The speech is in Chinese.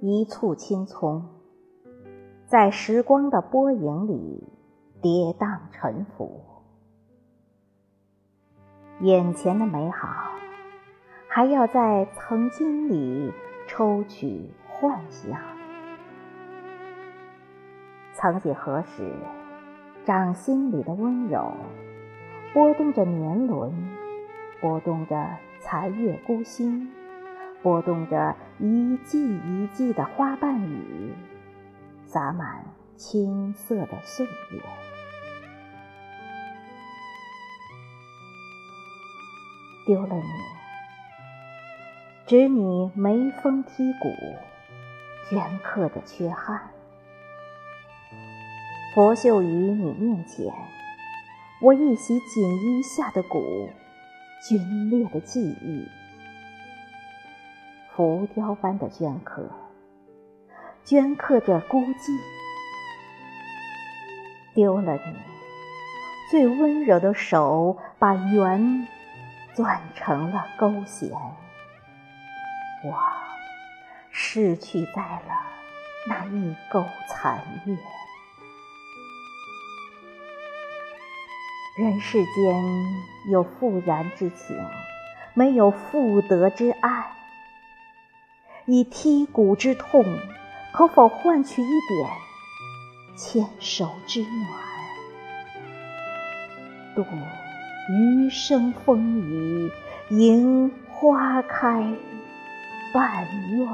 一簇青葱，在时光的波影里跌宕沉浮。眼前的美好，还要在曾经里抽取幻想。曾几何时，掌心里的温柔，拨动着年轮，拨动着残月孤星。拨动着一季一季的花瓣雨，洒满青涩的岁月。丢了你，只你眉峰剔骨，镌刻着缺憾。拂袖于你面前，我一袭锦衣下的骨，皲裂的记忆。浮雕般的镌刻，镌刻着孤寂。丢了你，最温柔的手把圆攥成了勾弦。我失去在了那一钩残月。人世间有复燃之情，没有复得之爱。以剔骨之痛，可否换取一点牵手之暖，度余生风雨，迎花开半愿？